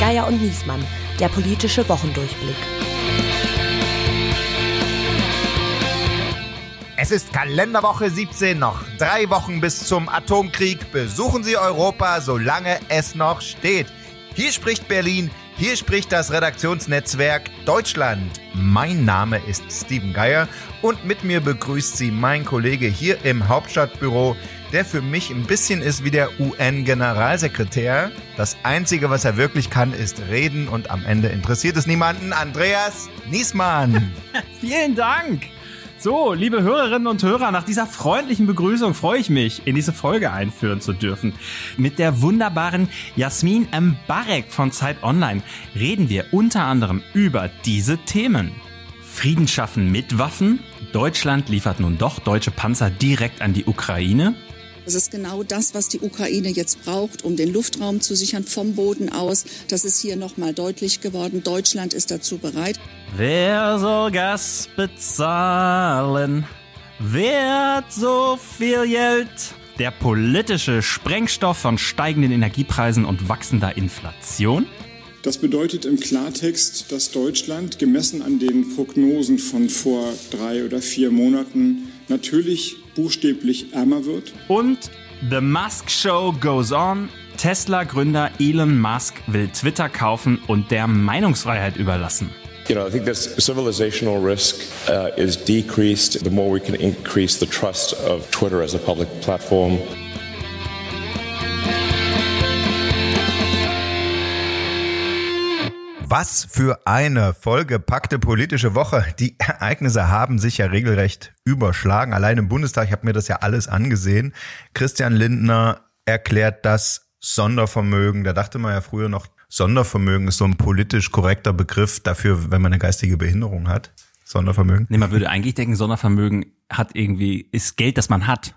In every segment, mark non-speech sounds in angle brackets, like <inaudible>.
Geier und Niesmann, der politische Wochendurchblick. Es ist Kalenderwoche 17 noch. Drei Wochen bis zum Atomkrieg. Besuchen Sie Europa, solange es noch steht. Hier spricht Berlin, hier spricht das Redaktionsnetzwerk Deutschland. Mein Name ist Steven Geier und mit mir begrüßt Sie mein Kollege hier im Hauptstadtbüro, der für mich ein bisschen ist wie der UN-Generalsekretär. Das Einzige, was er wirklich kann, ist reden und am Ende interessiert es niemanden. Andreas Niesmann. <laughs> Vielen Dank. So, liebe Hörerinnen und Hörer, nach dieser freundlichen Begrüßung freue ich mich, in diese Folge einführen zu dürfen. Mit der wunderbaren Jasmin Mbarek von Zeit Online reden wir unter anderem über diese Themen. Frieden schaffen mit Waffen. Deutschland liefert nun doch deutsche Panzer direkt an die Ukraine. Das ist genau das, was die Ukraine jetzt braucht, um den Luftraum zu sichern vom Boden aus. Das ist hier nochmal deutlich geworden. Deutschland ist dazu bereit. Wer soll Gas bezahlen? Wer hat so viel Geld? Der politische Sprengstoff von steigenden Energiepreisen und wachsender Inflation? Das bedeutet im Klartext, dass Deutschland gemessen an den Prognosen von vor drei oder vier Monaten natürlich buchstäblich ärmer wird. Und The Musk Show goes on. Tesla-Gründer Elon Musk will Twitter kaufen und der Meinungsfreiheit überlassen. You know, I think this civilizational risk uh, is decreased the more we can increase the trust of Twitter as a public platform. Was für eine vollgepackte politische Woche. Die Ereignisse haben sich ja regelrecht überschlagen. Allein im Bundestag, ich habe mir das ja alles angesehen. Christian Lindner erklärt das Sondervermögen. Da dachte man ja früher noch, Sondervermögen ist so ein politisch korrekter Begriff dafür, wenn man eine geistige Behinderung hat. Sondervermögen. Nee, man würde eigentlich denken, Sondervermögen hat irgendwie, ist Geld, das man hat.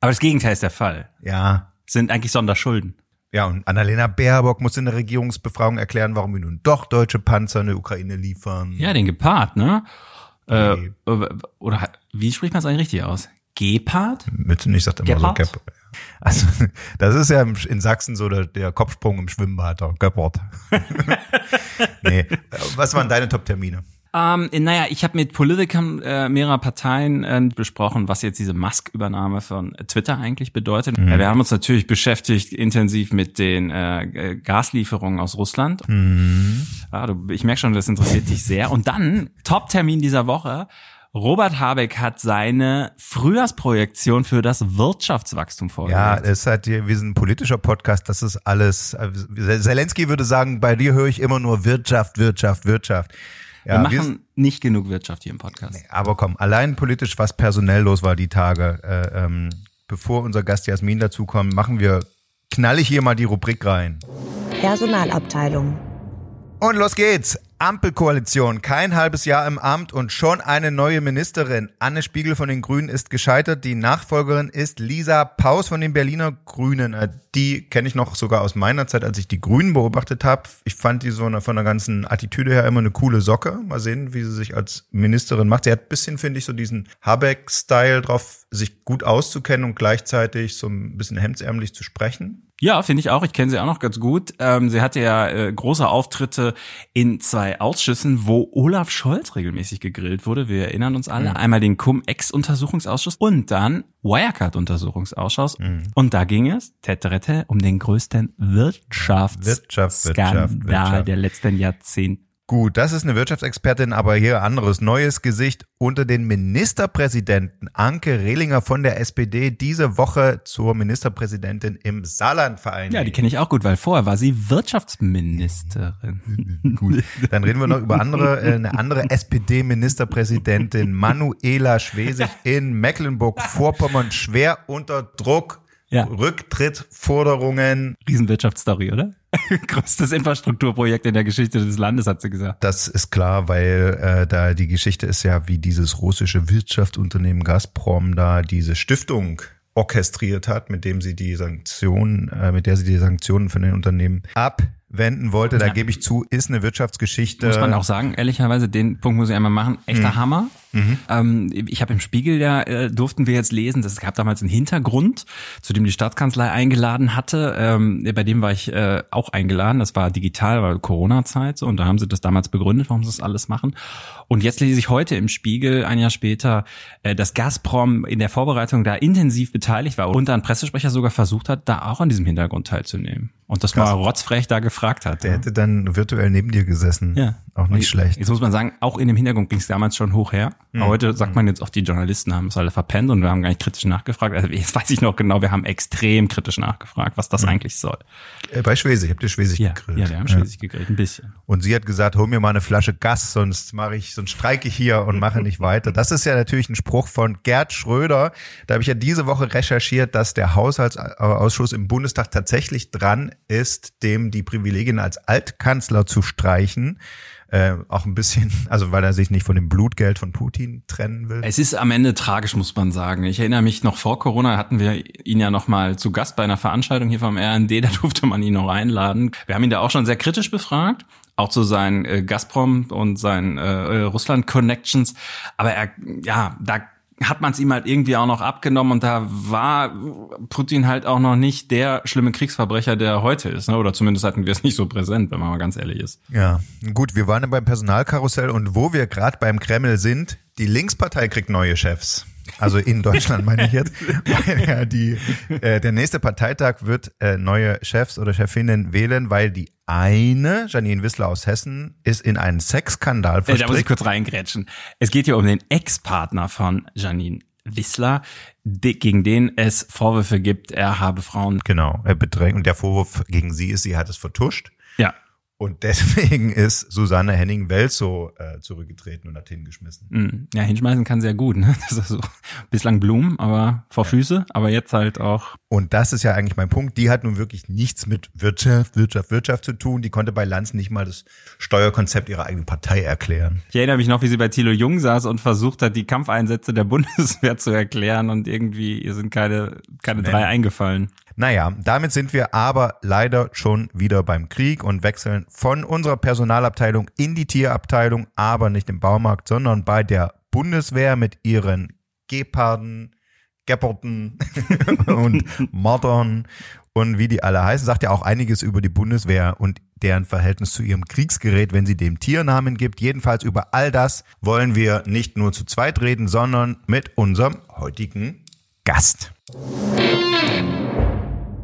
Aber das Gegenteil ist der Fall. Ja. Sind eigentlich Sonderschulden. Ja, und Annalena Baerbock muss in der Regierungsbefragung erklären, warum wir nun doch deutsche Panzer in der Ukraine liefern. Ja, den Gepard, ne? Äh, oder wie spricht man es eigentlich richtig aus? Gepard? Bitte nicht, sagt immer Gepard? so Gep Also, <laughs> das ist ja in Sachsen so der, der Kopfsprung im Schwimmbad, Gepard. <laughs> nee. Was waren deine Top-Termine? Ähm, naja, ich habe mit Politikern äh, mehrerer Parteien äh, besprochen, was jetzt diese Musk-Übernahme von Twitter eigentlich bedeutet. Mhm. Ja, wir haben uns natürlich beschäftigt intensiv mit den äh, Gaslieferungen aus Russland. Mhm. Ja, du, ich merke schon, das interessiert dich sehr. Und dann, Top-Termin dieser Woche, Robert Habeck hat seine Frühjahrsprojektion für das Wirtschaftswachstum Ja, vorgelegt. es ist halt, hier- wir sind ein politischer Podcast, das ist alles, äh, Zelensky würde sagen, bei dir höre ich immer nur Wirtschaft, Wirtschaft, Wirtschaft. Wir Ja, machen nicht genug Wirtschaft hier im Podcast. Aber komm, allein politisch, was personell los war die Tage, äh, ähm, bevor unser Gast Jasmin dazukommt, machen wir, knall ich hier mal die Rubrik rein. Personalabteilung. Und los geht's. Ampelkoalition, kein halbes Jahr im Amt und schon eine neue Ministerin. Anne Spiegel von den Grünen ist gescheitert. Die Nachfolgerin ist Lisa Paus von den Berliner Grünen. Äh, Die kenne ich noch sogar aus meiner Zeit, als ich die Grünen beobachtet habe. Ich fand die so eine, von der ganzen Attitüde her immer eine coole Socke. Mal sehen, wie sie sich als Ministerin macht. Sie hat bisschen, finde ich, so diesen Habeck-Style drauf, sich gut auszukennen und gleichzeitig so ein bisschen hemdsärmlich zu sprechen. Ja, finde ich auch. Ich kenne sie auch noch ganz gut. Ähm, sie hatte ja äh, große Auftritte in zwei Ausschüssen, wo Olaf Scholz regelmäßig gegrillt wurde. Wir erinnern uns alle. Einmal den Cum-Ex-Untersuchungsausschuss und dann Wirecard-Untersuchungsausschuss. Und da ging es, teterete, um den größten Wirtschaft, Wirtschaftsskandal Wirtschaft, Wirtschaft. der letzten Jahrzehnte. Gut, das ist eine Wirtschaftsexpertin, aber hier anderes neues Gesicht unter den Ministerpräsidenten. Anke Rehlinger von der SPD diese Woche zur Ministerpräsidentin im Saarlandverein. Ja, die kenne ich auch gut, weil vorher war sie Wirtschaftsministerin. <laughs> Gut, dann reden wir noch über andere, äh, eine andere SPD-Ministerpräsidentin, Manuela Schwesig <laughs> in Mecklenburg-Vorpommern, schwer unter Druck. Ja. Rücktrittforderungen. Riesenwirtschaftsstory, oder? <laughs> Größtes Infrastrukturprojekt in der Geschichte des Landes, hat sie gesagt. Das ist klar, weil äh, da die Geschichte ist ja, wie dieses russische Wirtschaftsunternehmen Gazprom da diese Stiftung orchestriert hat, mit dem sie die Sanktionen, äh, mit der sie die Sanktionen von den Unternehmen abwenden wollte. Da Ja. gebe ich zu, ist eine Wirtschaftsgeschichte. Muss man auch sagen, ehrlicherweise, den Punkt muss ich einmal machen. Echter Hammer. Mhm. Ähm, ich habe im Spiegel ja äh, durften wir jetzt lesen, dass es gab damals einen Hintergrund, zu dem die Staatskanzlei eingeladen hatte. Ähm, bei dem war ich äh, auch eingeladen. Das war digital, war Corona-Zeit so, und da haben sie das damals begründet, warum sie das alles machen. Und jetzt lese ich heute im Spiegel, ein Jahr später, äh, dass Gazprom in der Vorbereitung da intensiv beteiligt war und ein Pressesprecher sogar versucht hat, da auch an diesem Hintergrund teilzunehmen. Und das Krass. mal rotzfrech da gefragt hat. Der ja. hätte dann virtuell neben dir gesessen. Ja. Auch nicht schlecht. Jetzt muss man sagen, auch in dem Hintergrund ging es damals schon hoch her. Mhm. heute sagt man jetzt auch, die Journalisten haben es alle verpennt und wir haben gar nicht kritisch nachgefragt. Also jetzt weiß ich noch genau, wir haben extrem kritisch nachgefragt, was das mhm. eigentlich soll. Äh, bei Schwesig, habt ihr Schwesig ja. gegrillt? Ja, wir haben Schwesig ja. gegrillt, ein bisschen. Und sie hat gesagt, hol mir mal eine Flasche Gas, sonst mache ich, sonst streike ich hier und mache nicht weiter. Das ist ja natürlich ein Spruch von Gerd Schröder. Da habe ich ja diese Woche recherchiert, dass der Haushaltsausschuss im Bundestag tatsächlich dran ist, dem die Privilegien als Altkanzler zu streichen äh, auch ein bisschen, <laughs> also weil er sich nicht von dem Blutgeld von Putin trennen will. Es ist am Ende tragisch, muss man sagen. Ich erinnere mich noch vor Corona hatten wir ihn ja noch mal zu Gast bei einer Veranstaltung hier vom RND, da durfte man ihn noch einladen. Wir haben ihn da auch schon sehr kritisch befragt auch zu seinen äh, Gazprom und seinen äh, Russland Connections, aber er ja, da hat man es ihm halt irgendwie auch noch abgenommen und da war Putin halt auch noch nicht der schlimme Kriegsverbrecher, der heute ist. Ne? Oder zumindest hatten wir es nicht so präsent, wenn man mal ganz ehrlich ist. Ja, gut, wir waren beim Personalkarussell und wo wir gerade beim Kreml sind, die Linkspartei kriegt neue Chefs. Also in Deutschland meine ich jetzt. Weil <laughs> ja die, äh, der nächste Parteitag wird äh, neue Chefs oder Chefinnen wählen, weil die eine, Janine Wissler aus Hessen, ist in einen Sexskandal verstrickt. Äh, da muss ich kurz reingrätschen. Es geht hier um den Ex-Partner von Janine Wissler, gegen den es Vorwürfe gibt, er habe Frauen. Genau, er bedrängt. Und der Vorwurf gegen sie ist, sie hat es vertuscht. Und deswegen <laughs> ist Susanne Henning-Welzow äh, zurückgetreten und hat hingeschmissen. Mm, ja, hinschmeißen kann sehr gut. Ne? <laughs> Das ist so bislang Blumen, aber vor ja. Füße, aber jetzt halt auch. Und das ist ja eigentlich mein Punkt. Die hat nun wirklich nichts mit Wirtschaft, Wirtschaft, Wirtschaft zu tun. Die konnte bei Lanz nicht mal das Steuerkonzept ihrer eigenen Partei erklären. Ich erinnere mich noch, wie sie bei Thilo Jung saß und versucht hat, die Kampfeinsätze der <laughs> Bundeswehr zu erklären und irgendwie ihr sind keine, keine drei eingefallen. Naja, damit sind wir aber leider schon wieder beim Krieg und wechseln von unserer Personalabteilung in die Tierabteilung, aber nicht im Baumarkt, sondern bei der Bundeswehr mit ihren Geparden, Gepperten <laughs> und Mordern und wie die alle heißen, sagt ja auch einiges über die Bundeswehr und deren Verhältnis zu ihrem Kriegsgerät, wenn sie dem Tiernamen gibt. Jedenfalls über all das wollen wir nicht nur zu zweit reden, sondern mit unserem heutigen Gast.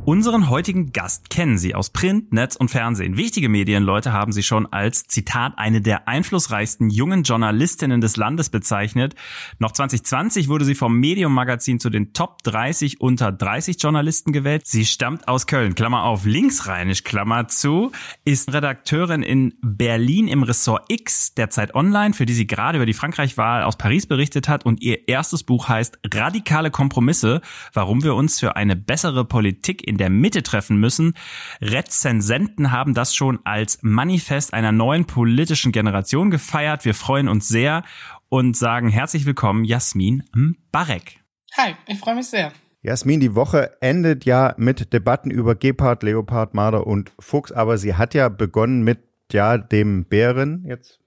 Unseren heutigen Gast kennen Sie aus Print, Netz und Fernsehen. Wichtige Medienleute haben Sie schon als, Zitat, eine der einflussreichsten jungen Journalistinnen des Landes bezeichnet. Noch 2020 wurde sie vom Medium Magazin zu den Top 30 unter 30 Journalisten gewählt. Sie stammt aus Köln, Klammer auf, linksrheinisch, Klammer zu, ist Redakteurin in Berlin im Ressort X der Zeit Online, für die sie gerade über die Frankreich-Wahl aus Paris berichtet hat und ihr erstes Buch heißt Radikale Kompromisse, warum wir uns für eine bessere Politik in der Mitte treffen müssen. Rezensenten haben das schon als Manifest einer neuen politischen Generation gefeiert. Wir freuen uns sehr und sagen herzlich willkommen, Jasmin Barek. Hi, ich freue mich sehr. Jasmin, die Woche endet ja mit Debatten über Gepard, Leopard, Marder und Fuchs, aber sie hat ja begonnen mit ja dem Bären jetzt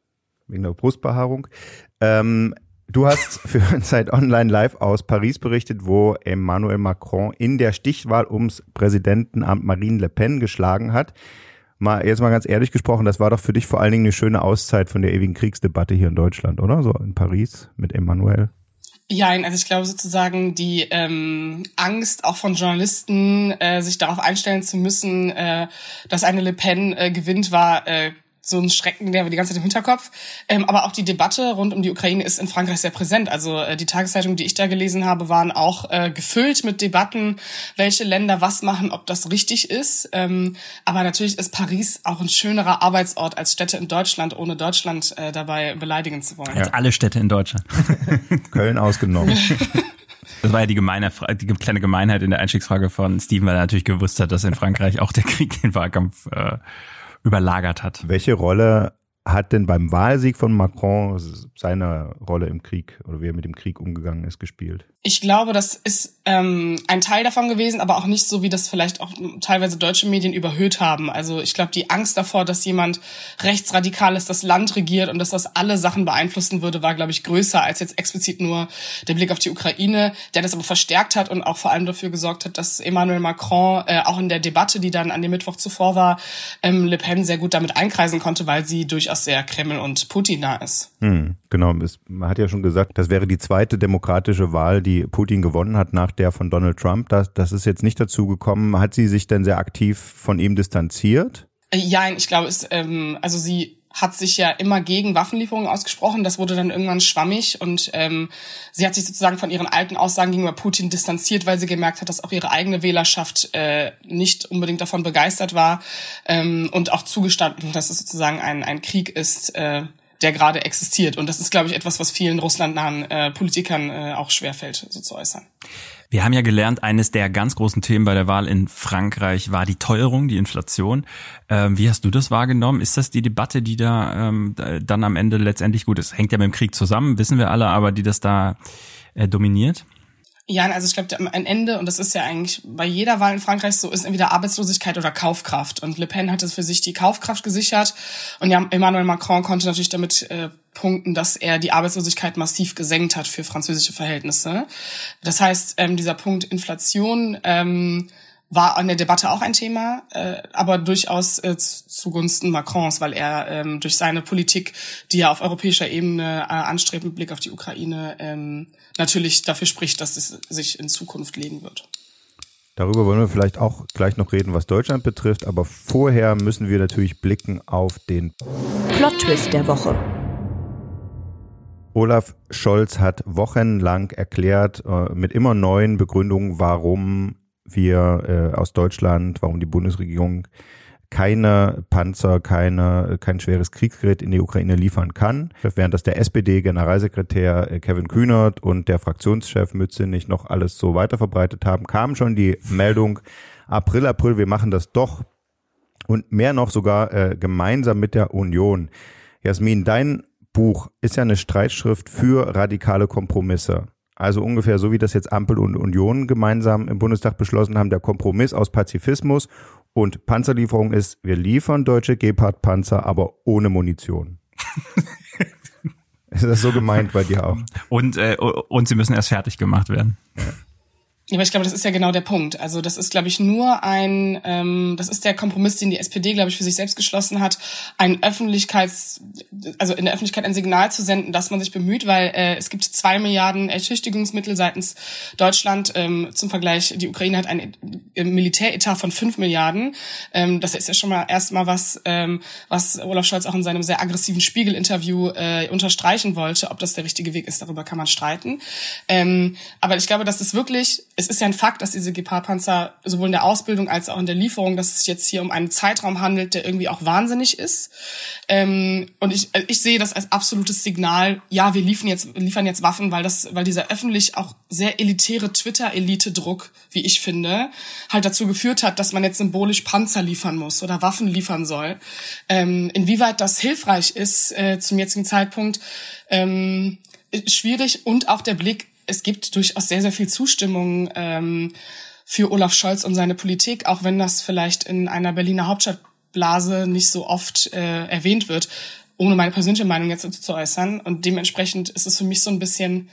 wegen der Brustbehaarung. Ähm, Du hast für <laughs> Zeit Online Live aus Paris berichtet, wo Emmanuel Macron in der Stichwahl ums Präsidentenamt Marine Le Pen geschlagen hat. Mal, jetzt mal ganz ehrlich gesprochen, das war doch für dich vor allen Dingen eine schöne Auszeit von der ewigen Kriegsdebatte hier in Deutschland, oder? So in Paris mit Emmanuel. Ja, also ich glaube sozusagen die ähm, Angst auch von Journalisten, äh, sich darauf einstellen zu müssen, äh, dass eine Le Pen äh, gewinnt, war äh, so ein Schrecken, der wir die ganze Zeit im Hinterkopf. Ähm, aber auch die Debatte rund um die Ukraine ist in Frankreich sehr präsent. Also äh, die Tageszeitungen, die ich da gelesen habe, waren auch äh, gefüllt mit Debatten, welche Länder was machen, ob das richtig ist. Ähm, aber natürlich ist Paris auch ein schönerer Arbeitsort als Städte in Deutschland, ohne Deutschland äh, dabei beleidigen zu wollen. Als ja. alle Städte in Deutschland. <laughs> Köln ausgenommen. <laughs> Das war ja die, gemeine, die kleine Gemeinheit in der Einstiegsfrage von Steven, weil er natürlich gewusst hat, dass in Frankreich auch der Krieg den Wahlkampf äh, überlagert hat. Welche Rolle hat denn beim Wahlsieg von Macron seine Rolle im Krieg oder wie er mit dem Krieg umgegangen ist, gespielt? Ich glaube, das ist ähm, ein Teil davon gewesen, aber auch nicht so, wie das vielleicht auch teilweise deutsche Medien überhöht haben. Also ich glaube, die Angst davor, dass jemand rechtsradikales das Land regiert und dass das alle Sachen beeinflussen würde, war, glaube ich, größer als jetzt explizit nur der Blick auf die Ukraine, der das aber verstärkt hat und auch vor allem dafür gesorgt hat, dass Emmanuel Macron äh, auch in der Debatte, die dann an dem Mittwoch zuvor war, ähm, Le Pen sehr gut damit einkreisen konnte, weil sie durchaus sehr Kreml- und Putin nah ist. Hm, genau, man hat ja schon gesagt, das wäre die zweite demokratische Wahl, die Putin gewonnen hat nach der von Donald Trump. Das, das ist jetzt nicht dazu gekommen. Hat sie sich denn sehr aktiv von ihm distanziert? Äh, ja, ich glaube, es, ähm, also sie hat sich ja immer gegen Waffenlieferungen ausgesprochen. Das wurde dann irgendwann schwammig und ähm, sie hat sich sozusagen von ihren alten Aussagen gegenüber Putin distanziert, weil sie gemerkt hat, dass auch ihre eigene Wählerschaft äh, nicht unbedingt davon begeistert war ähm, und auch zugestanden, dass es sozusagen ein, ein Krieg ist, äh, der gerade existiert. Und das ist, glaube ich, etwas, was vielen russlandnahen äh, Politikern äh, auch schwerfällt, so zu äußern. Wir haben ja gelernt, eines der ganz großen Themen bei der Wahl in Frankreich war die Teuerung, die Inflation. Ähm, wie hast du das wahrgenommen? Ist das die Debatte, die da ähm, dann am Ende letztendlich gut ist? Hängt ja mit dem Krieg zusammen, wissen wir alle, aber die das da äh, dominiert? Ja, also ich glaube, am Ende, und das ist ja eigentlich bei jeder Wahl in Frankreich so, ist entweder Arbeitslosigkeit oder Kaufkraft. Und Le Pen hat es für sich die Kaufkraft gesichert. Und ja, Emmanuel Macron konnte natürlich damit äh, punkten, dass er die Arbeitslosigkeit massiv gesenkt hat für französische Verhältnisse. Das heißt, ähm, dieser Punkt Inflation ähm, war an der Debatte auch ein Thema, äh, aber durchaus äh, zugunsten Macrons, weil er ähm, durch seine Politik, die er auf europäischer Ebene äh, anstrebt mit Blick auf die Ukraine, ähm, natürlich dafür spricht, dass es sich in Zukunft legen wird. Darüber wollen wir vielleicht auch gleich noch reden, was Deutschland betrifft, aber vorher müssen wir natürlich blicken auf den Plot-Twist der Woche. Olaf Scholz hat wochenlang erklärt, äh, mit immer neuen Begründungen, warum wir äh, aus Deutschland, warum die Bundesregierung keine Panzer, keine, kein schweres Kriegsgerät in die Ukraine liefern kann. Während das der SPD-Generalsekretär äh, Kevin Kühnert und der Fraktionschef Mützenich noch alles so weiter verbreitet haben, kam schon die Meldung, April, April, wir machen das doch. Und mehr noch sogar äh, gemeinsam mit der Union. Jasmin, dein Buch ist ja eine Streitschrift für radikale Kompromisse. Also ungefähr so wie das jetzt Ampel und Union gemeinsam im Bundestag beschlossen haben, der Kompromiss aus Pazifismus und Panzerlieferung ist, wir liefern deutsche Gepard-Panzer, aber ohne Munition. <laughs> ist das so gemeint bei dir auch? Und, äh, und sie müssen erst fertig gemacht werden. Ja. Ja, aber ich glaube, das ist ja genau der Punkt. Also das ist, glaube ich, nur ein, ähm, das ist der Kompromiss, den die SPD, glaube ich, für sich selbst geschlossen hat, ein Öffentlichkeits, also in der Öffentlichkeit ein Signal zu senden, dass man sich bemüht, weil äh, es gibt zwei Milliarden Ertüchtigungsmittel seitens Deutschland. Ähm, zum Vergleich, die Ukraine hat einen Militäretat von fünf Milliarden. Ähm, das ist ja schon mal erstmal was, ähm, was Olaf Scholz auch in seinem sehr aggressiven Spiegel-Interview äh, unterstreichen wollte. Ob das der richtige Weg ist, darüber kann man streiten. Ähm, aber ich glaube, dass es wirklich es ist ja ein Fakt, dass diese Gepard-Panzer sowohl in der Ausbildung als auch in der Lieferung, dass es jetzt hier um einen Zeitraum handelt, der irgendwie auch wahnsinnig ist. Ähm, und ich, äh, ich sehe das als absolutes Signal, ja, wir liefern jetzt, liefern jetzt Waffen, weil das, weil dieser öffentlich auch sehr elitäre Twitter-Elite-Druck, wie ich finde, halt dazu geführt hat, dass man jetzt symbolisch Panzer liefern muss oder Waffen liefern soll. Ähm, inwieweit das hilfreich ist äh, zum jetzigen Zeitpunkt, ähm, schwierig und auch der Blick es gibt durchaus sehr, sehr viel Zustimmung ähm, für Olaf Scholz und seine Politik, auch wenn das vielleicht in einer Berliner Hauptstadtblase nicht so oft äh, erwähnt wird, ohne meine persönliche Meinung jetzt zu äußern. Und dementsprechend ist es für mich so ein bisschen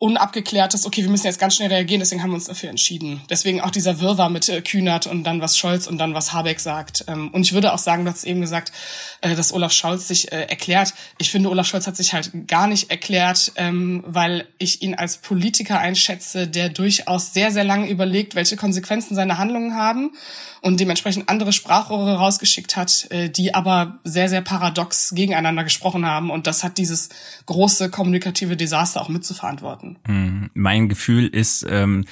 unabgeklärtes, okay, wir müssen jetzt ganz schnell reagieren, deswegen haben wir uns dafür entschieden. Deswegen auch dieser Wirrwarr mit äh, Kühnert und dann was Scholz und dann was Habeck sagt. Ähm, und ich würde auch sagen, du hast eben gesagt, äh, dass Olaf Scholz sich äh, erklärt. Ich finde, Olaf Scholz hat sich halt gar nicht erklärt, ähm, weil ich ihn als Politiker einschätze, der durchaus sehr, sehr lange überlegt, welche Konsequenzen seine Handlungen haben und dementsprechend andere Sprachrohre rausgeschickt hat, äh, die aber sehr, sehr paradox gegeneinander gesprochen haben. Und das hat dieses große kommunikative Desaster auch mitzuverantworten. Hm, mein Gefühl ist, ähm,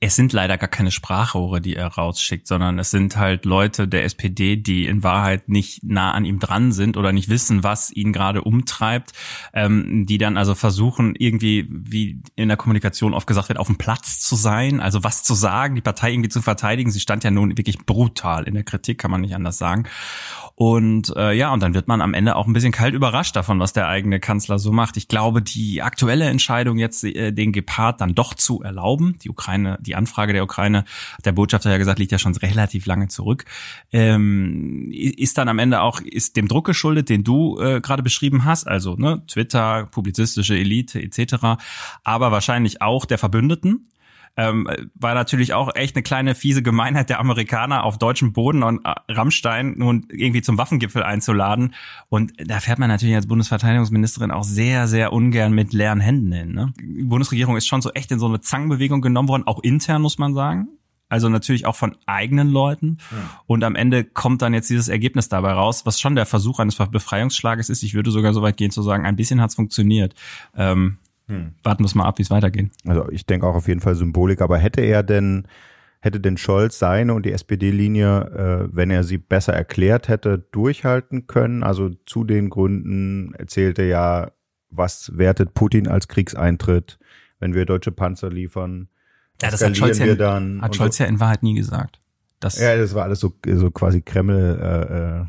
es sind leider gar keine Sprachrohre, die er rausschickt, sondern es sind halt Leute der SPD, die in Wahrheit nicht nah an ihm dran sind oder nicht wissen, was ihn gerade umtreibt, ähm, die dann also versuchen, irgendwie, wie in der Kommunikation oft gesagt wird, auf dem Platz zu sein, also was zu sagen, die Partei irgendwie zu verteidigen. Sie stand ja nun wirklich brutal in der Kritik, kann man nicht anders sagen. Und äh, ja, und dann wird man am Ende auch ein bisschen kalt überrascht davon, was der eigene Kanzler so macht. Ich glaube, die aktuelle Entscheidung jetzt, äh, den Gepard dann doch zu erlauben, die Ukraine, die Anfrage der Ukraine, der Botschafter ja gesagt, liegt ja schon relativ lange zurück, ähm, ist dann am Ende auch ist dem Druck geschuldet, den du äh, gerade beschrieben hast, also ne, Twitter, publizistische Elite etc., aber wahrscheinlich auch der Verbündeten ähm, war natürlich auch echt eine kleine fiese Gemeinheit der Amerikaner auf deutschem Boden und äh, Rammstein nun irgendwie zum Waffengipfel einzuladen. Und da fährt man natürlich als Bundesverteidigungsministerin auch sehr, sehr ungern mit leeren Händen hin. Ne? Die Bundesregierung ist schon so echt in so eine Zangenbewegung genommen worden, auch intern muss man sagen. Also natürlich auch von eigenen Leuten. Ja. Und am Ende kommt dann jetzt dieses Ergebnis dabei raus, was schon der Versuch eines Befreiungsschlages ist. Ich würde sogar so weit gehen zu sagen, ein bisschen hat's funktioniert. Ähm, hm. Warten wir mal ab, wie es weitergeht. Also ich denke auch auf jeden Fall Symbolik, aber hätte er denn, hätte denn Scholz seine und die SPD-Linie, äh, wenn er sie besser erklärt hätte, durchhalten können? Also zu den Gründen erzählte ja, was wertet Putin als Kriegseintritt, wenn wir deutsche Panzer liefern? Ja, das hat Scholz, ja, dann hat Scholz so. ja in Wahrheit nie gesagt. Das ja, das war alles so, so quasi Kreml, äh, äh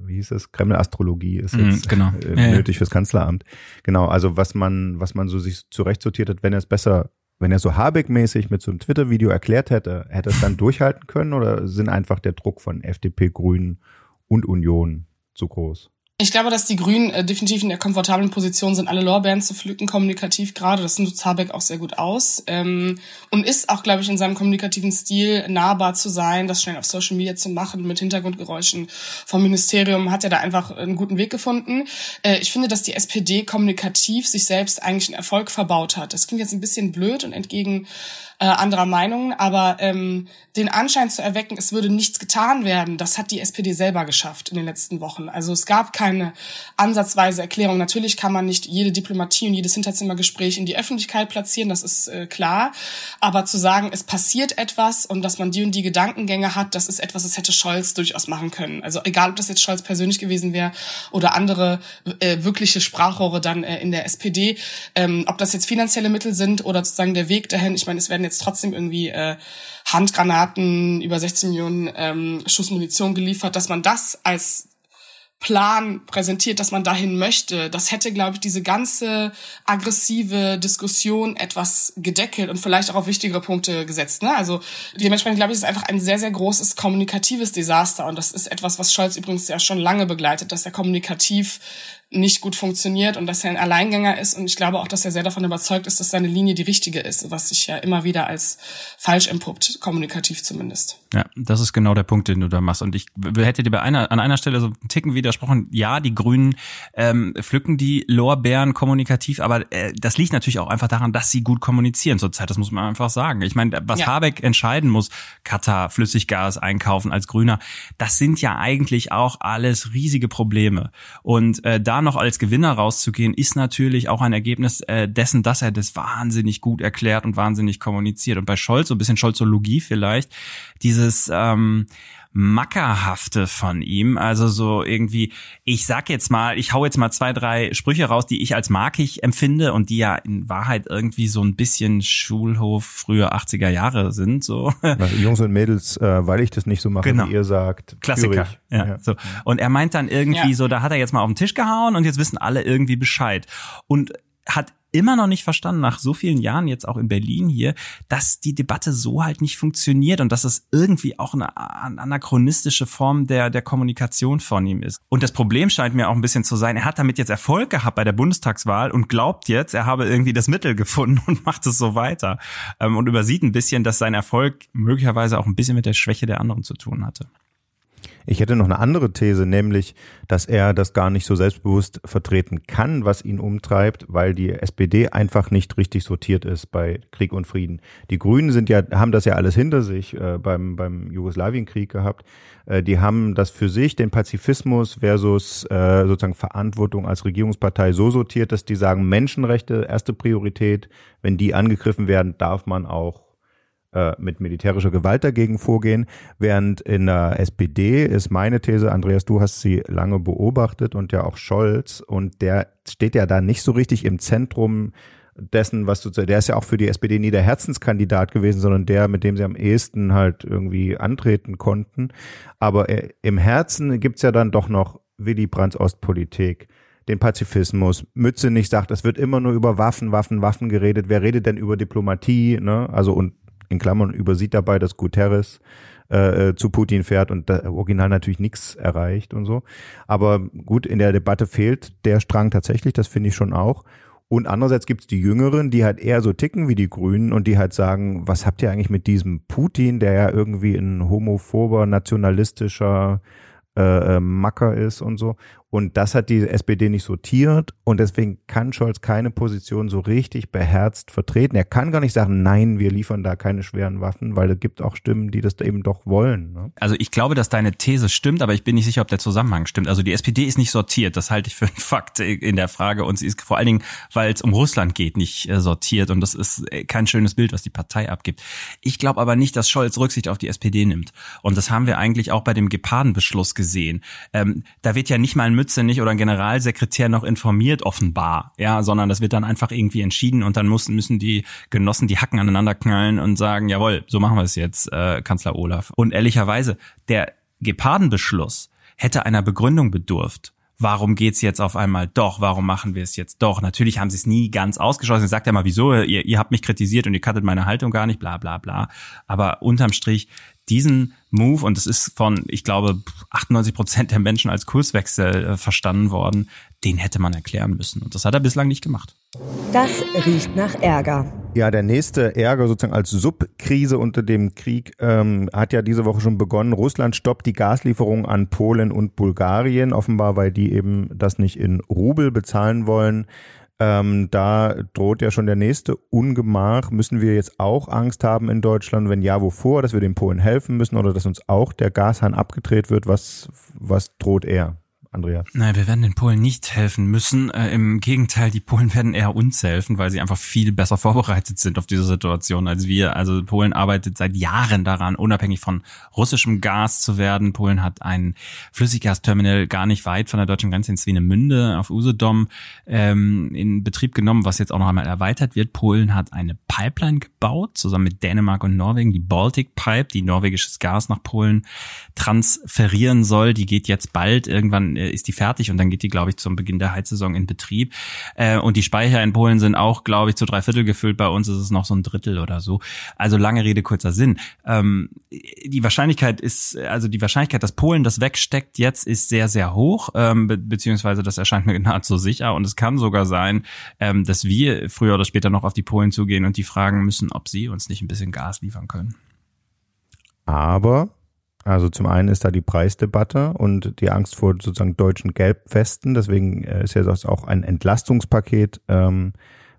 wie hieß es, Kreml-Astrologie ist mhm, jetzt genau. äh, nötig ja. fürs Kanzleramt. Genau, also was man, was man so sich zurechtsortiert hat, wenn er es besser, wenn er so Habeck-mäßig mit so einem Twitter-Video erklärt hätte, hätte es dann <laughs> durchhalten können oder sind einfach der Druck von FDP, Grünen und Union zu groß? Ich glaube, dass die Grünen äh, definitiv in der komfortablen Position sind, alle Lorbeeren zu pflücken, kommunikativ gerade. Das nutzt Habeck auch sehr gut aus. Ähm, und ist auch, glaube ich, in seinem kommunikativen Stil nahbar zu sein, das schnell auf Social Media zu machen, mit Hintergrundgeräuschen vom Ministerium, hat er da einfach einen guten Weg gefunden. Äh, ich finde, dass die SPD kommunikativ sich selbst eigentlich einen Erfolg verbaut hat. Das klingt jetzt ein bisschen blöd und entgegen äh, anderer Meinung, aber ähm, den Anschein zu erwecken, es würde nichts getan werden, das hat die SPD selber geschafft in den letzten Wochen. Also es gab keine ansatzweise Erklärung. Natürlich kann man nicht jede Diplomatie und jedes Hinterzimmergespräch in die Öffentlichkeit platzieren, das ist äh, klar. Aber zu sagen, es passiert etwas und dass man die und die Gedankengänge hat, das ist etwas, das hätte Scholz durchaus machen können. Also egal, ob das jetzt Scholz persönlich gewesen wäre oder andere äh, wirkliche Sprachrohre dann äh, in der SPD, ähm, ob das jetzt finanzielle Mittel sind oder sozusagen der Weg dahin. Ich meine, es werden jetzt trotzdem irgendwie äh, Handgranaten über 16 Millionen ähm, Schuss Munition geliefert, dass man das als Plan präsentiert, dass man dahin möchte, das hätte, glaube ich, diese ganze aggressive Diskussion etwas gedeckelt und vielleicht auch auf wichtigere Punkte gesetzt. Ne? Also dementsprechend, glaube ich, ist einfach ein sehr, sehr großes kommunikatives Desaster und das ist etwas, was Scholz übrigens ja schon lange begleitet, dass er kommunikativ nicht gut funktioniert und dass er ein Alleingänger ist. Und ich glaube auch, dass er sehr davon überzeugt ist, dass seine Linie die richtige ist, was sich ja immer wieder als falsch entpuppt, kommunikativ zumindest. Ja, das ist genau der Punkt, den du da machst. Und ich hätte dir bei einer, an einer Stelle so einen Ticken widersprochen. Ja, die Grünen ähm, pflücken die Lorbeeren kommunikativ, aber äh, das liegt natürlich auch einfach daran, dass sie gut kommunizieren zurzeit. Das muss man einfach sagen. Ich meine, was ja. Habeck entscheiden muss, Katar, Flüssiggas einkaufen als Grüner, das sind ja eigentlich auch alles riesige Probleme. Und äh, da noch als Gewinner rauszugehen, ist natürlich auch ein Ergebnis äh, dessen, dass er das wahnsinnig gut erklärt und wahnsinnig kommuniziert. Und bei Scholz, so ein bisschen Scholzologie vielleicht, dieses ähm, Mackerhafte von ihm. Also so irgendwie, ich sag jetzt mal, ich hau jetzt mal zwei, drei Sprüche raus, die ich als markig empfinde und die ja in Wahrheit irgendwie so ein bisschen Schulhof früher 80er Jahre sind. So. <laughs> Also Jungs und Mädels, äh, weil ich das nicht so mache, genau. wie ihr sagt. Klassiker. Ja, ja, So. Und er meint dann irgendwie ja. so, da hat er jetzt mal auf den Tisch gehauen und jetzt wissen alle irgendwie Bescheid. Und hat immer noch nicht verstanden, nach so vielen Jahren jetzt auch in Berlin hier, dass die Debatte so halt nicht funktioniert und dass es irgendwie auch eine anachronistische Form der, der Kommunikation von ihm ist. Und das Problem scheint mir auch ein bisschen zu sein, er hat damit jetzt Erfolg gehabt bei der Bundestagswahl und glaubt jetzt, er habe irgendwie das Mittel gefunden <laughs> und macht es so weiter. Ähm, und übersieht ein bisschen, dass sein Erfolg möglicherweise auch ein bisschen mit der Schwäche der anderen zu tun hatte. Ich hätte noch eine andere These, nämlich, dass er das gar nicht so selbstbewusst vertreten kann, was ihn umtreibt, weil die SPD einfach nicht richtig sortiert ist bei Krieg und Frieden. Die Grünen sind ja, haben das ja alles hinter sich äh, beim, beim Jugoslawienkrieg gehabt. Äh, die haben das für sich, den Pazifismus versus äh, sozusagen Verantwortung als Regierungspartei so sortiert, dass die sagen, Menschenrechte erste Priorität. Wenn die angegriffen werden, darf man auch äh, mit militärischer Gewalt dagegen vorgehen, während in der SPD ist meine These, Andreas, du hast sie lange beobachtet und ja auch Scholz und der steht ja da nicht so richtig im Zentrum dessen, was du, der ist ja auch für die SPD nie der Herzenskandidat gewesen, sondern der, mit dem sie am ehesten halt irgendwie antreten konnten. Aber äh, im Herzen gibt's ja dann doch noch Willy Brandts Ostpolitik, den Pazifismus. Mützenich sagt, es wird immer nur über Waffen, Waffen, Waffen geredet. Wer redet denn über Diplomatie? Ne? Also und in Klammern übersieht dabei, dass Guterres äh, äh, zu Putin fährt und original natürlich nichts erreicht und so. Aber gut, in der Debatte fehlt der Strang tatsächlich, das finde ich schon auch. Und andererseits gibt's die Jüngeren, die halt eher so ticken wie die Grünen und die halt sagen, was habt ihr eigentlich mit diesem Putin, der ja irgendwie ein homophober, nationalistischer äh, äh, Macker ist und so. Und das hat die SPD nicht sortiert und deswegen kann Scholz keine Position so richtig beherzt vertreten. Er kann gar nicht sagen, nein, wir liefern da keine schweren Waffen, weil es gibt auch Stimmen, die das da eben doch wollen. Ne? Also ich glaube, dass deine These stimmt, aber ich bin nicht sicher, ob der Zusammenhang stimmt. Also die SPD ist nicht sortiert, das halte ich für einen <laughs> Fakt in der Frage und sie ist vor allen Dingen, weil es um Russland geht, nicht äh, sortiert und das ist äh, kein schönes Bild, was die Partei abgibt. Ich glaube aber nicht, dass Scholz Rücksicht auf die SPD nimmt und das haben wir eigentlich auch bei dem Gepardenbeschluss gesehen. Ähm, da wird ja nicht mal ein Mütze nicht oder ein Generalsekretär noch informiert offenbar, ja, sondern das wird dann einfach irgendwie entschieden und dann müssen, müssen die Genossen die Hacken aneinander knallen und sagen, jawohl, so machen wir es jetzt, äh, Kanzler Olaf. Und ehrlicherweise, der Gepardenbeschluss hätte einer Begründung bedurft warum geht's jetzt auf einmal doch? Warum machen wir es jetzt doch? Natürlich haben sie es nie ganz ausgeschlossen. Sagt ja mal, wieso? Ihr, ihr habt mich kritisiert und ihr cuttet meine Haltung gar nicht, bla bla bla. Aber unterm Strich diesen Move, und es ist von, ich glaube, 98 Prozent der Menschen als Kurswechsel äh, verstanden worden, den hätte man erklären müssen. Und das hat er bislang nicht gemacht. Das riecht nach Ärger. Ja, der nächste Ärger sozusagen als Subkrise unter dem Krieg ähm, hat ja diese Woche schon begonnen. Russland stoppt die Gaslieferungen an Polen und Bulgarien, offenbar, weil die eben das nicht in Rubel bezahlen wollen. Ähm, da droht ja schon der nächste Ungemach. Müssen wir jetzt auch Angst haben in Deutschland? Wenn ja, wovor? Dass wir den Polen helfen müssen oder dass uns auch der Gashahn abgedreht wird? Was, was droht er? Andreas? Nein, wir werden den Polen nicht helfen müssen. Äh, Im Gegenteil, die Polen werden eher uns helfen, weil sie einfach viel besser vorbereitet sind auf diese Situation als wir. Also Polen arbeitet seit Jahren daran, unabhängig von russischem Gas zu werden. Polen hat ein Flüssiggasterminal gar nicht weit von der deutschen Grenze in Swinemünde auf Usedom ähm, in Betrieb genommen, was jetzt auch noch einmal erweitert wird. Polen hat eine Pipeline gebaut, zusammen mit Dänemark und Norwegen, die Baltic Pipe, die norwegisches Gas nach Polen transferieren soll. Die geht jetzt bald irgendwann äh, ist die fertig und dann geht die, glaube ich, zum Beginn der Heizsaison in Betrieb. Äh, und die Speicher in Polen sind auch, glaube ich, zu drei Viertel gefüllt. Bei uns ist es noch so ein Drittel oder so. Also lange Rede, kurzer Sinn. Ähm, die Wahrscheinlichkeit ist, also die Wahrscheinlichkeit, dass Polen das wegsteckt jetzt, ist sehr, sehr hoch, ähm, be beziehungsweise das erscheint mir <laughs> nahezu sicher. Und es kann sogar sein, ähm, dass wir früher oder später noch auf die Polen zugehen und die fragen müssen, ob sie uns nicht ein bisschen Gas liefern können. Aber also zum einen ist da die Preisdebatte und die Angst vor sozusagen deutschen Gelbwesten. Deswegen äh, ist ja das auch ein Entlastungspaket ähm,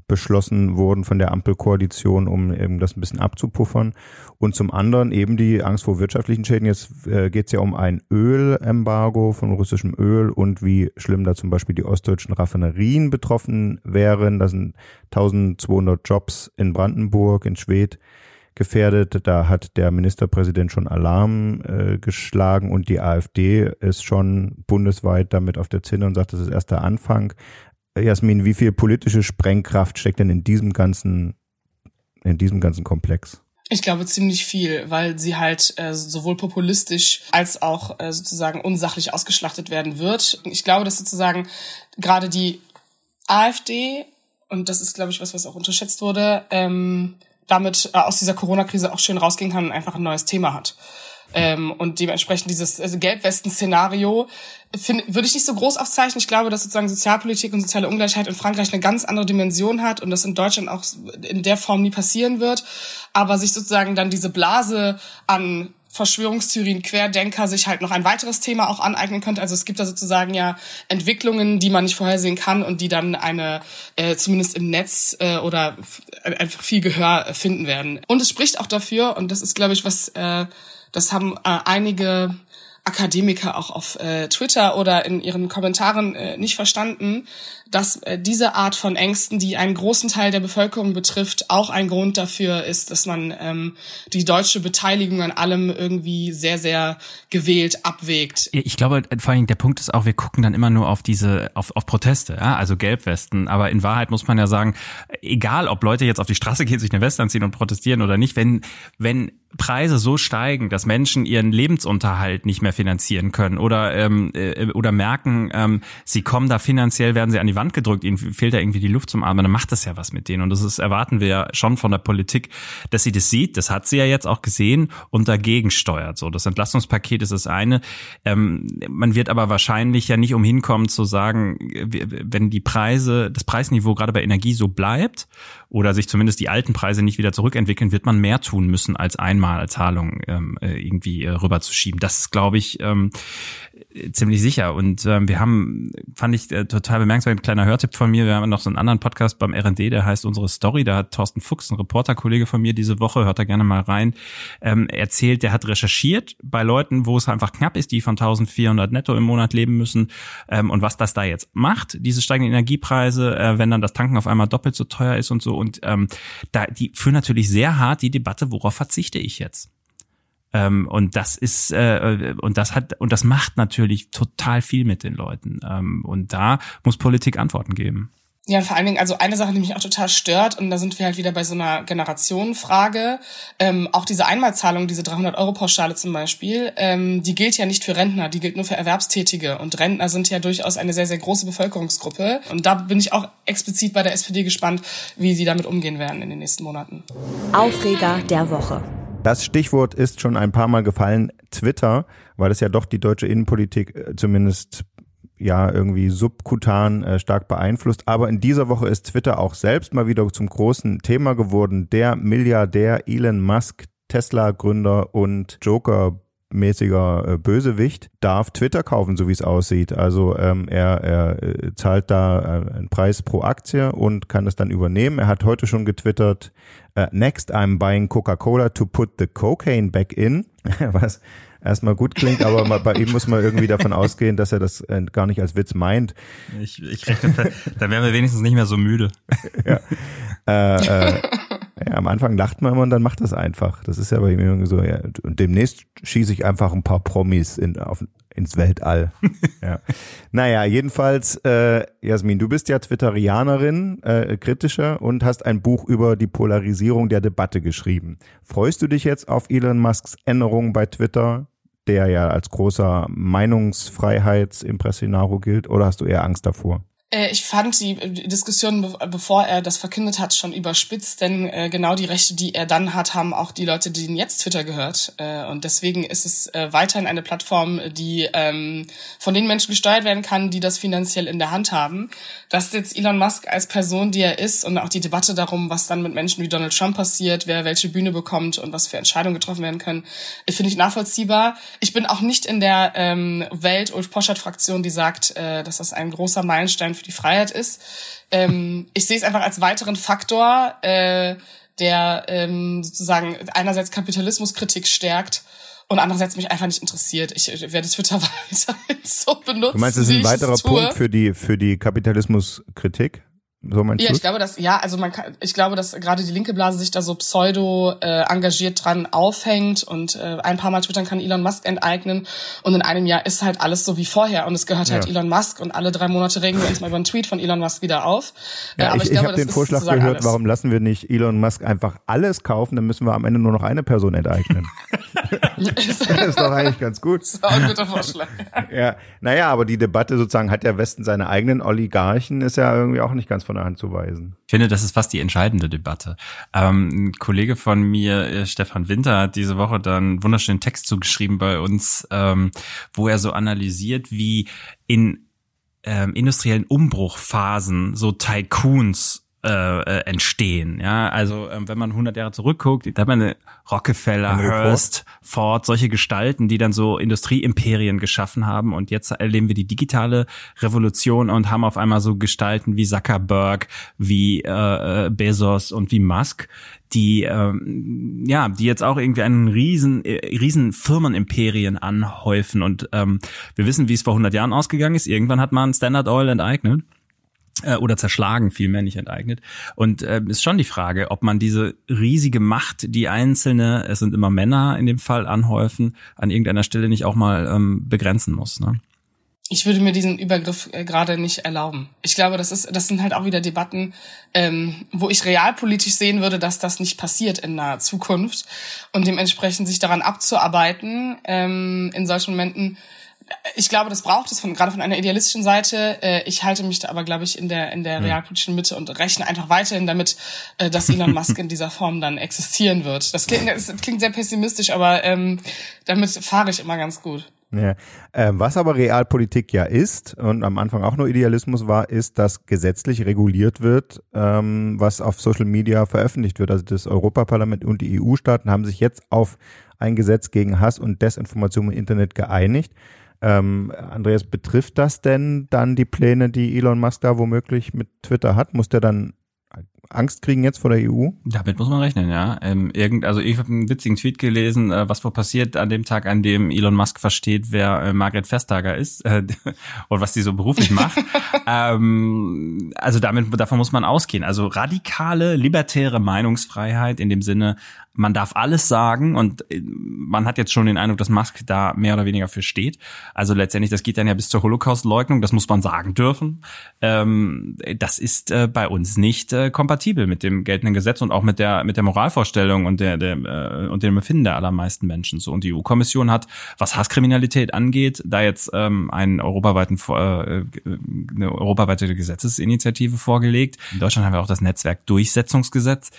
beschlossen worden von der Ampelkoalition, um eben das ein bisschen abzupuffern. Und zum anderen eben die Angst vor wirtschaftlichen Schäden. Jetzt äh, geht es ja um ein Ölembargo von russischem Öl und wie schlimm da zum Beispiel die ostdeutschen Raffinerien betroffen wären. Das sind 1200 Jobs in Brandenburg, in Schwedt gefährdet. Da hat der Ministerpräsident schon Alarm äh, geschlagen und die AfD ist schon bundesweit damit auf der Zinne und sagt, das ist erst der Anfang. Jasmin, wie viel politische Sprengkraft steckt denn in diesem ganzen, in diesem ganzen Komplex? Ich glaube ziemlich viel, weil sie halt äh, sowohl populistisch als auch äh, sozusagen unsachlich ausgeschlachtet werden wird. Ich glaube, dass sozusagen gerade die AfD, und das ist, glaube ich, was, was auch unterschätzt wurde, ähm, damit äh, aus dieser Corona-Krise auch schön rausgehen kann und einfach ein neues Thema hat. Ähm, und dementsprechend dieses also Gelbwesten-Szenario würde ich nicht so groß aufzeichnen. Ich glaube, dass sozusagen Sozialpolitik und soziale Ungleichheit in Frankreich eine ganz andere Dimension hat und das in Deutschland auch in der Form nie passieren wird. Aber sich sozusagen dann diese Blase an Verschwörungstheorien, Querdenker sich halt noch ein weiteres Thema auch aneignen könnte. Also es gibt da sozusagen ja Entwicklungen, die man nicht vorhersehen kann und die dann eine, äh, zumindest im Netz äh, oder einfach viel Gehör finden werden. Und es spricht auch dafür, und das ist, glaube ich, was, äh, das haben äh, einige Akademiker auch auf äh, Twitter oder in ihren Kommentaren äh, nicht verstanden, dass äh, diese Art von Ängsten, die einen großen Teil der Bevölkerung betrifft, auch ein Grund dafür ist, dass man ähm, die deutsche Beteiligung an allem irgendwie sehr, sehr gewählt abwägt. Ich glaube, vor allem der Punkt ist auch, wir gucken dann immer nur auf diese, auf, auf Proteste, ja? also Gelbwesten. Aber in Wahrheit muss man ja sagen, egal ob Leute jetzt auf die Straße gehen, sich eine Weste anziehen und protestieren oder nicht, wenn, wenn Preise so steigen, dass Menschen ihren Lebensunterhalt nicht mehr finanzieren können oder ähm, äh, oder merken, ähm, sie kommen da finanziell, werden sie an die Wand gedrückt, ihnen fehlt da irgendwie die Luft zum Atmen, dann macht das ja was mit denen und das ist erwarten wir ja schon von der Politik, dass sie das sieht, das hat sie ja jetzt auch gesehen und dagegen steuert. So das Entlastungspaket ist das eine. Ähm, man wird aber wahrscheinlich ja nicht umhin zu sagen, wenn die Preise, das Preisniveau gerade bei Energie so bleibt oder sich zumindest die alten Preise nicht wieder zurückentwickeln, wird man mehr tun müssen, als einmal Zahlung ähm, äh, irgendwie äh, rüberzuschieben. Das ist, glaube ich, ähm, ziemlich sicher. Und ähm, wir haben, fand ich äh, total bemerkenswert, ein kleiner Hörtipp von mir. Wir haben noch so einen anderen Podcast beim R&D, der heißt Unsere Story. Da hat Thorsten Fuchs, ein Reporterkollege von mir diese Woche, hört da gerne mal rein, ähm, erzählt, der hat recherchiert bei Leuten, wo es einfach knapp ist, die von 1400 netto im Monat leben müssen ähm, und was das da jetzt macht, diese steigenden Energiepreise, äh, wenn dann das Tanken auf einmal doppelt so teuer ist und so. Und ähm, da die führen natürlich sehr hart die Debatte, worauf verzichte ich jetzt? Ähm, und das ist äh, und das hat und das macht natürlich total viel mit den Leuten. Ähm, und da muss Politik Antworten geben. Ja, und vor allen Dingen, also eine Sache, die mich auch total stört, und da sind wir halt wieder bei so einer Generationenfrage, ähm, auch diese Einmalzahlung, diese 300-Euro-Pauschale zum Beispiel, ähm, die gilt ja nicht für Rentner, die gilt nur für Erwerbstätige. Und Rentner sind ja durchaus eine sehr, sehr große Bevölkerungsgruppe. Und da bin ich auch explizit bei der SPD gespannt, wie sie damit umgehen werden in den nächsten Monaten. Aufreger der Woche. Das Stichwort ist schon ein paar Mal gefallen, Twitter, weil es ja doch die deutsche Innenpolitik äh, zumindest ja irgendwie subkutan äh, stark beeinflusst. Aber in dieser Woche ist Twitter auch selbst mal wieder zum großen Thema geworden. Der Milliardär Elon Musk, Tesla-Gründer und Joker mäßiger äh, Bösewicht darf Twitter kaufen, so wie es aussieht. Also ähm, er, er äh, zahlt da äh, einen Preis pro Aktie und kann es dann übernehmen. Er hat heute schon getwittert, next I'm buying Coca-Cola to put the cocaine back in, <laughs> was erstmal gut klingt, aber bei ihm muss man irgendwie davon ausgehen, dass er das äh, gar nicht als Witz meint. Ich, ich rechne, da wären wir wenigstens nicht mehr so müde. ja. Äh, äh, <laughs> ja, am Anfang lacht man immer und dann macht das einfach. Das ist ja bei irgendwie so, ja, und demnächst schieße ich einfach ein paar Promis in, auf, ins Weltall. <laughs> ja. Naja, jedenfalls, äh, Jasmin, du bist ja Twitterianerin, äh, kritischer und hast ein Buch über die Polarisierung der Debatte geschrieben. Freust du dich jetzt auf Elon Musks Änderungen bei Twitter, der ja als großer Meinungsfreiheitsimpressionaro gilt, oder hast du eher Angst davor? Äh, ich fand die Diskussion, bevor er das verkündet hat, schon überspitzt, denn äh, genau die Rechte, die er dann hat, haben auch die Leute, denen jetzt Twitter gehört. Äh, und deswegen ist es weiterhin eine Plattform, die ähm, von den Menschen gesteuert werden kann, die das finanziell in der Hand haben. Dass jetzt Elon Musk als Person, die er ist, und auch die Debatte darum, was dann mit Menschen wie Donald Trump passiert, wer welche Bühne bekommt und was für Entscheidungen getroffen werden können, finde ich nachvollziehbar. Ich bin auch nicht in der ähm, Welt-Ulf Poschert-Fraktion, die sagt, dass das ein großer Meilenstein für die Freiheit ist. Ähm, ich sehe es einfach als weiteren Faktor, äh, der ähm, sozusagen einerseits Kapitalismuskritik stärkt und andererseits mich einfach nicht interessiert. Ich, werde Twitter <laughs> weiterhin so benutzen. Du meinst, das ist ein weiterer Punkt für die für die Kapitalismuskritik? So meinst ja, ich glaube, dass ja, also man kann, ich glaube, dass gerade die linke Blase sich da so pseudo äh, engagiert dran aufhängt und äh, ein paar Mal twittern kann Elon Musk enteignen und in einem Jahr ist halt alles so wie vorher und es gehört halt ja. Elon Musk und alle drei Monate regen wir uns mal über einen Tweet von Elon Musk wieder auf. Ja, äh, aber ich, ich, ich habe den Vorschlag gehört, alles. warum lassen wir nicht Elon Musk einfach alles kaufen, dann müssen wir am Ende nur noch eine Person enteignen. <laughs> das ist doch eigentlich ganz gut. Das auch ein guter Vorschlag. ja, naja, aber die Debatte sozusagen hat der Westen seine eigenen Oligarchen, ist ja irgendwie auch nicht ganz von der Hand zu weisen. Ich finde, das ist fast die entscheidende Debatte. Ähm, ein Kollege von mir, äh, Stefan Winter, hat diese Woche dann einen wunderschönen Text zugeschrieben bei uns, ähm, wo er so analysiert, wie in ähm, industriellen Umbruchphasen so Tycoons äh, äh, entstehen. Ja, also ähm, wenn man 100 Jahre zurückguckt, da hat man Rockefeller, Hearst, Ford, solche Gestalten, die dann so Industrieimperien geschaffen haben. Und jetzt erleben wir die digitale Revolution und haben auf einmal so Gestalten wie Zuckerberg, wie äh, äh Bezos und wie Musk, die ähm, ja, die jetzt auch irgendwie einen riesen äh, riesen Firmenimperien anhäufen. Und ähm, wir wissen, wie es vor 100 Jahren ausgegangen ist. Irgendwann hat man Standard Oil enteignet oder zerschlagen, vielmehr nicht enteignet. Und äh, ist schon die Frage, ob man diese riesige Macht, die einzelne, es sind immer Männer in dem Fall, anhäufen, an irgendeiner Stelle nicht auch mal ähm, begrenzen muss. Ne? Ich würde mir diesen Übergriff äh, gerade nicht erlauben. Ich glaube, das ist, das sind halt auch wieder Debatten, ähm, wo ich realpolitisch sehen würde, dass das nicht passiert in naher Zukunft und dementsprechend sich daran abzuarbeiten ähm, in solchen Momenten ich glaube, das braucht es von, gerade von einer idealistischen Seite. Äh, ich halte mich da aber, glaube ich, in der, in der hm. realpolitischen Mitte und rechne einfach weiterhin damit, äh, dass Elon Musk in dieser Form dann existieren wird. Das klingt, das klingt sehr pessimistisch, aber ähm, damit fahre ich immer ganz gut. Ja. Ähm, was aber Realpolitik ja ist und am Anfang auch nur Idealismus war, ist, dass gesetzlich reguliert wird, ähm, was auf Social Media veröffentlicht wird. Also das Europaparlament und die EU-Staaten haben sich jetzt auf ein Gesetz gegen Hass und Desinformation im Internet geeinigt. Ähm, Andreas, betrifft das denn dann die Pläne, die Elon Musk da womöglich mit Twitter hat? Muss der dann Angst kriegen jetzt vor der EU? Damit muss man rechnen, ja. Ähm, irgend, also ich habe einen witzigen Tweet gelesen, äh, was wohl passiert an dem Tag, an dem Elon Musk versteht, wer äh, Margret Vestager ist äh, <laughs> und was sie so beruflich macht. <laughs> ähm, also damit davon muss man ausgehen. Also radikale, libertäre Meinungsfreiheit in dem Sinne, man darf alles sagen und äh, man hat jetzt schon den Eindruck, dass Musk da mehr oder weniger für steht. Also letztendlich, das geht dann ja bis zur Holocaust-Leugnung, das muss man sagen dürfen. Ähm, das ist äh, bei uns nicht äh, kompatibel mit dem geltenden Gesetz und auch mit der mit der Moralvorstellung und der, der äh, und dem Empfinden der allermeisten Menschen. So und die EU-Kommission hat, was Hasskriminalität angeht, da jetzt ähm, einen europaweiten äh, eine europaweite Gesetzesinitiative vorgelegt. In Deutschland haben wir auch das Netzwerk-Durchsetzungsgesetz.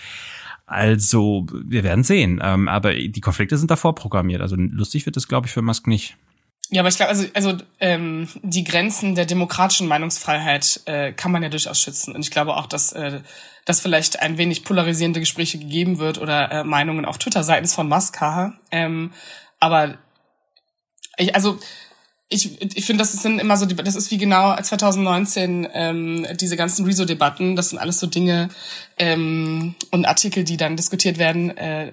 Also, wir werden sehen. Ähm, aber die Konflikte sind davor programmiert. Also lustig wird es, glaube ich, für Musk nicht. Ja, aber ich glaube, also, also ähm, die Grenzen der demokratischen Meinungsfreiheit äh, kann man ja durchaus schützen. Und ich glaube auch, dass, äh, dass vielleicht ein wenig polarisierende Gespräche gegeben wird oder äh, Meinungen auf Twitter seitens von Musk. Ähm, aber ich, also ich, ich finde, das sind immer so, das ist wie genau 2019 ähm, diese ganzen Rezo-Debatten. Das sind alles so Dinge ähm, und Artikel, die dann diskutiert werden. Äh,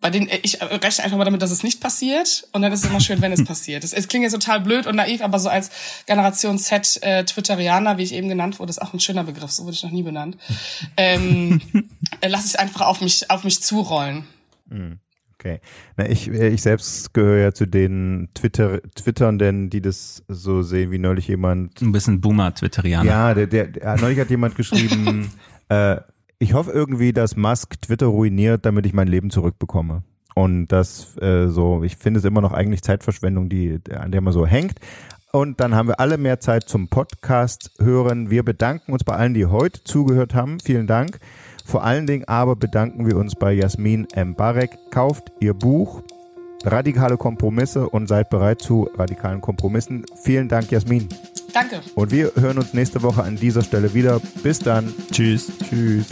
bei denen ich rechne einfach mal damit, dass es nicht passiert und dann ist es immer schön, wenn es <laughs> passiert. Es, es klingt jetzt total blöd und naiv, aber so als Generation Z äh, Twitterianer, wie ich eben genannt wurde, ist auch ein schöner Begriff, so wurde ich noch nie benannt. Ähm, <laughs> äh, lass es einfach auf mich auf mich zurollen. Mhm. Okay. Na, ich, äh, ich selbst gehöre ja zu den Twitter, Twitternden, die das so sehen, wie neulich jemand. Ein bisschen Boomer-Twitterianer. Ja, der, der, der, neulich hat jemand geschrieben, <laughs> äh, ich hoffe irgendwie, dass Musk Twitter ruiniert, damit ich mein Leben zurückbekomme. Und das äh, so, ich finde es immer noch eigentlich Zeitverschwendung, die, an der man so hängt. Und dann haben wir alle mehr Zeit zum Podcast hören. Wir bedanken uns bei allen, die heute zugehört haben. Vielen Dank. Vor allen Dingen aber bedanken wir uns bei Jasmin M. Barek. Kauft ihr Buch Radikale Kompromisse und seid bereit zu radikalen Kompromissen. Vielen Dank, Jasmin. Danke. Und wir hören uns nächste Woche an dieser Stelle wieder. Bis dann. Tschüss. Tschüss.